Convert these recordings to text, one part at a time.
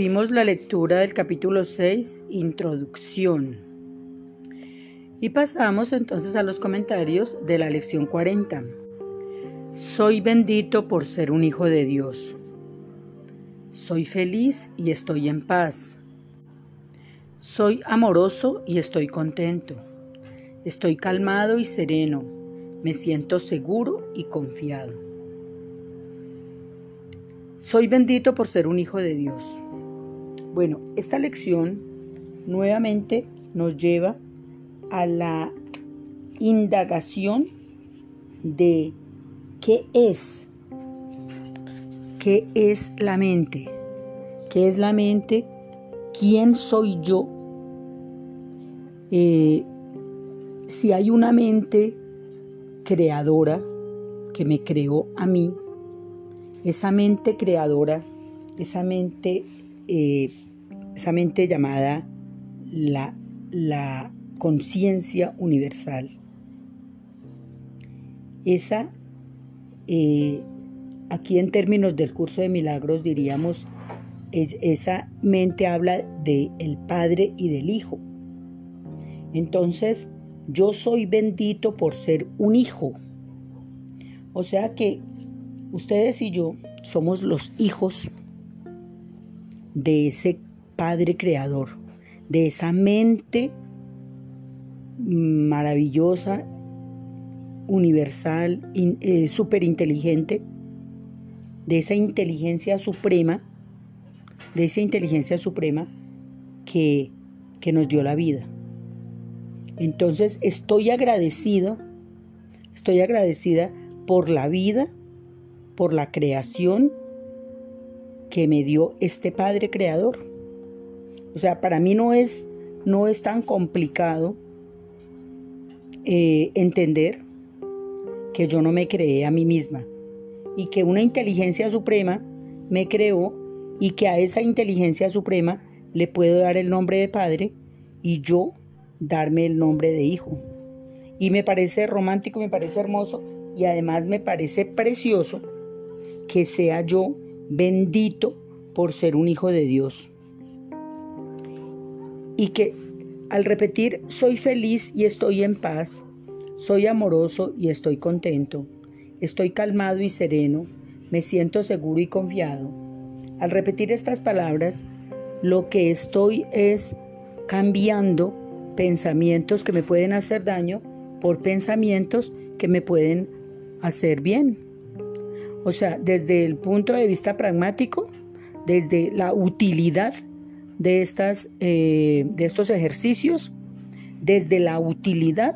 Concluimos la lectura del capítulo 6, Introducción. Y pasamos entonces a los comentarios de la lección 40. Soy bendito por ser un hijo de Dios. Soy feliz y estoy en paz. Soy amoroso y estoy contento. Estoy calmado y sereno. Me siento seguro y confiado. Soy bendito por ser un hijo de Dios. Bueno, esta lección nuevamente nos lleva a la indagación de qué es, qué es la mente, qué es la mente, quién soy yo. Eh, si hay una mente creadora que me creó a mí, esa mente creadora, esa mente, eh, esa mente llamada la, la conciencia universal. Esa, eh, aquí en términos del curso de milagros diríamos, esa mente habla del el Padre y del Hijo. Entonces, yo soy bendito por ser un hijo. O sea que Ustedes y yo somos los hijos de ese Padre Creador, de esa mente maravillosa, universal, eh, súper inteligente, de esa inteligencia suprema, de esa inteligencia suprema que, que nos dio la vida. Entonces estoy agradecido, estoy agradecida por la vida por la creación que me dio este Padre Creador. O sea, para mí no es, no es tan complicado eh, entender que yo no me creé a mí misma y que una inteligencia suprema me creó y que a esa inteligencia suprema le puedo dar el nombre de Padre y yo darme el nombre de Hijo. Y me parece romántico, me parece hermoso y además me parece precioso que sea yo bendito por ser un hijo de Dios. Y que al repetir soy feliz y estoy en paz, soy amoroso y estoy contento, estoy calmado y sereno, me siento seguro y confiado. Al repetir estas palabras, lo que estoy es cambiando pensamientos que me pueden hacer daño por pensamientos que me pueden hacer bien. O sea, desde el punto de vista pragmático, desde la utilidad de, estas, eh, de estos ejercicios, desde la utilidad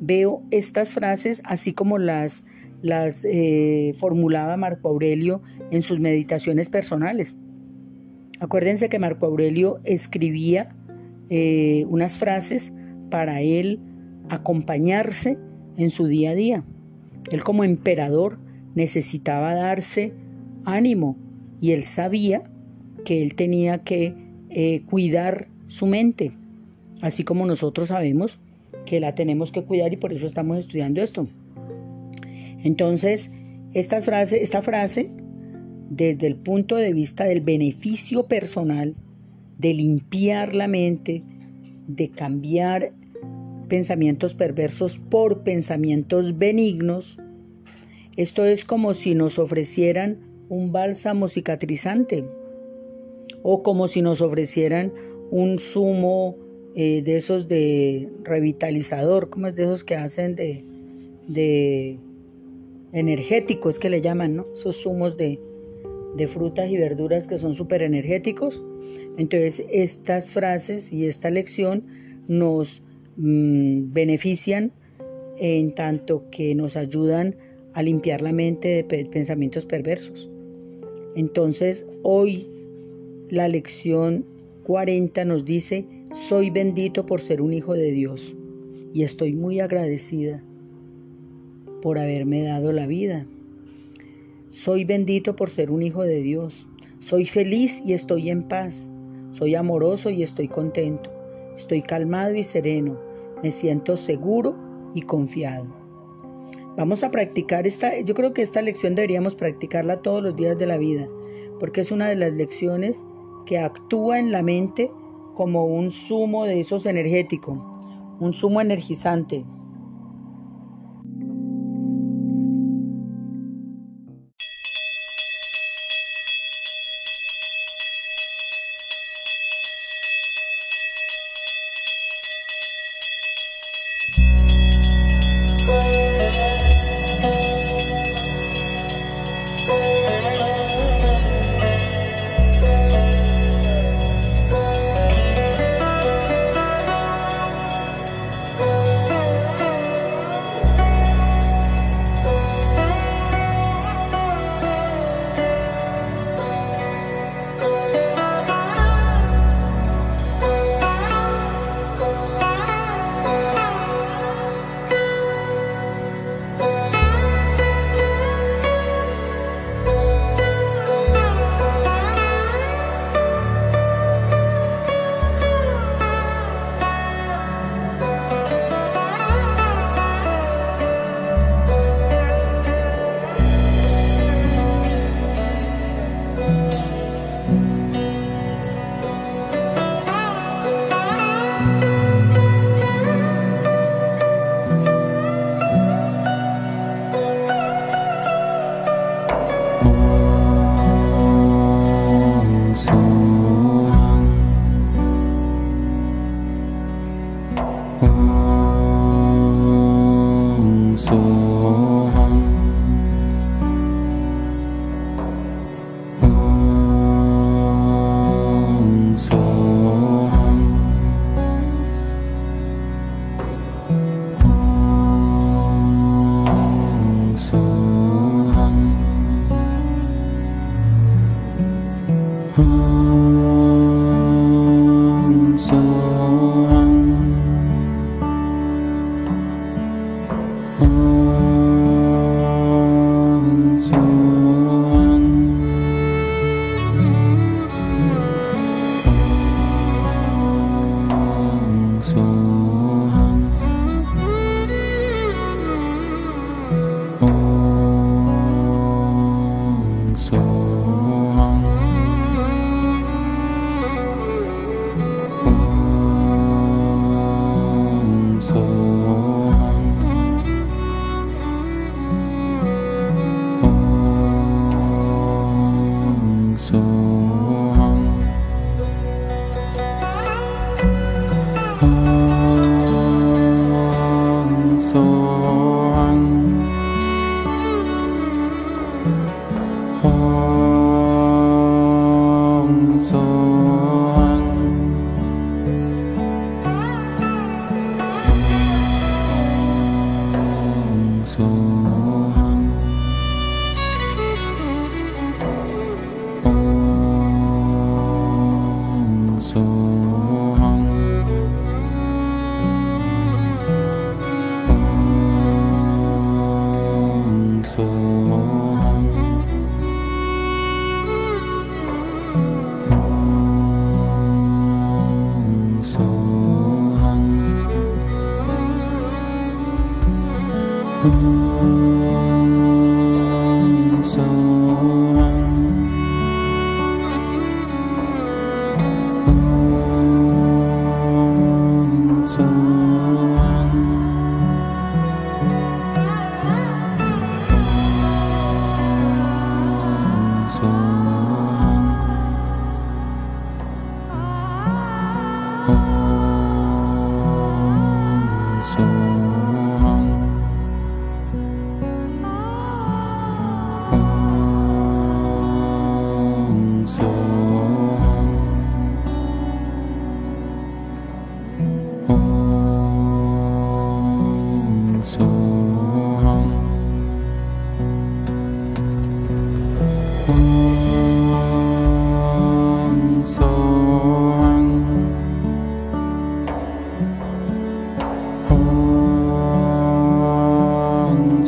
veo estas frases así como las, las eh, formulaba Marco Aurelio en sus meditaciones personales. Acuérdense que Marco Aurelio escribía eh, unas frases para él acompañarse en su día a día. Él como emperador necesitaba darse ánimo y él sabía que él tenía que eh, cuidar su mente, así como nosotros sabemos que la tenemos que cuidar y por eso estamos estudiando esto. Entonces, esta frase, esta frase, desde el punto de vista del beneficio personal, de limpiar la mente, de cambiar pensamientos perversos por pensamientos benignos, esto es como si nos ofrecieran un bálsamo cicatrizante o como si nos ofrecieran un zumo eh, de esos de revitalizador, como es de esos que hacen de, de energéticos que le llaman, ¿no? Esos zumos de, frutas y verduras que son súper energéticos. Entonces estas frases y esta lección nos mm, benefician en tanto que nos ayudan a limpiar la mente de pensamientos perversos. Entonces, hoy la lección 40 nos dice, soy bendito por ser un hijo de Dios y estoy muy agradecida por haberme dado la vida. Soy bendito por ser un hijo de Dios. Soy feliz y estoy en paz. Soy amoroso y estoy contento. Estoy calmado y sereno. Me siento seguro y confiado. Vamos a practicar esta, yo creo que esta lección deberíamos practicarla todos los días de la vida, porque es una de las lecciones que actúa en la mente como un zumo de esos energético, un zumo energizante,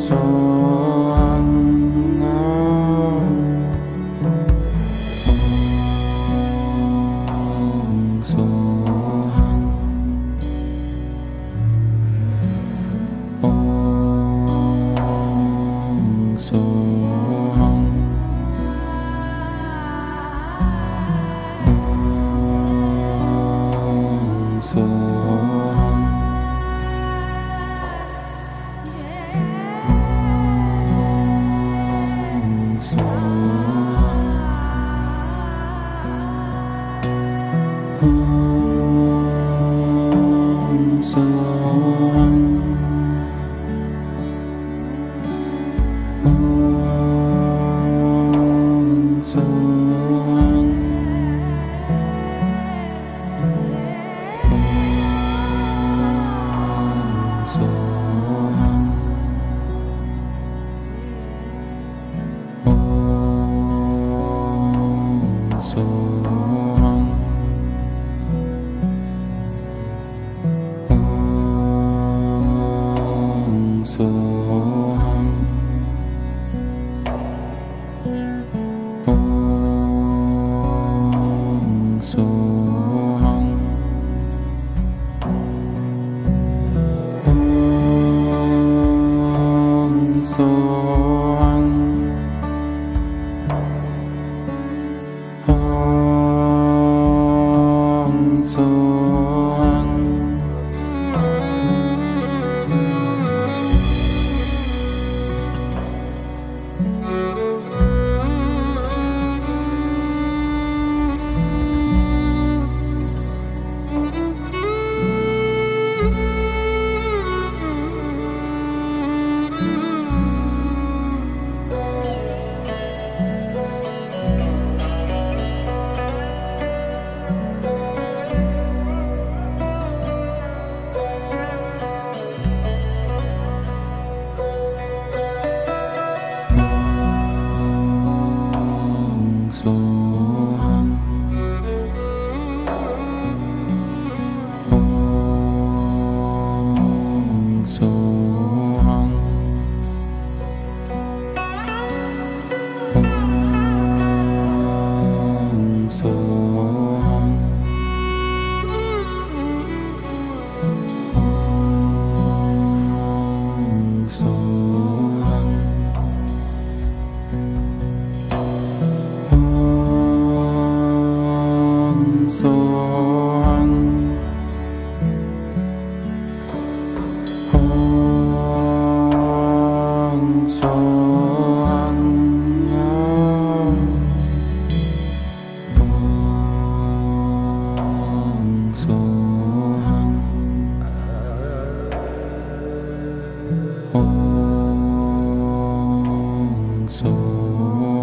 soul.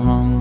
home.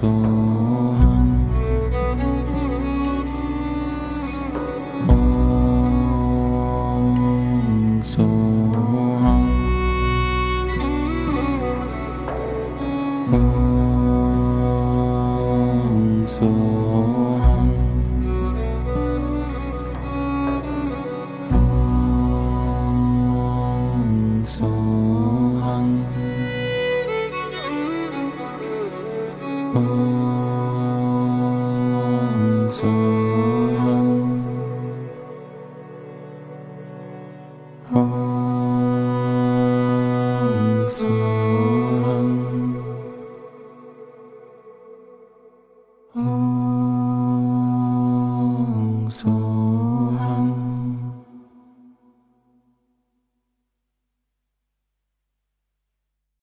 corazón. 哦。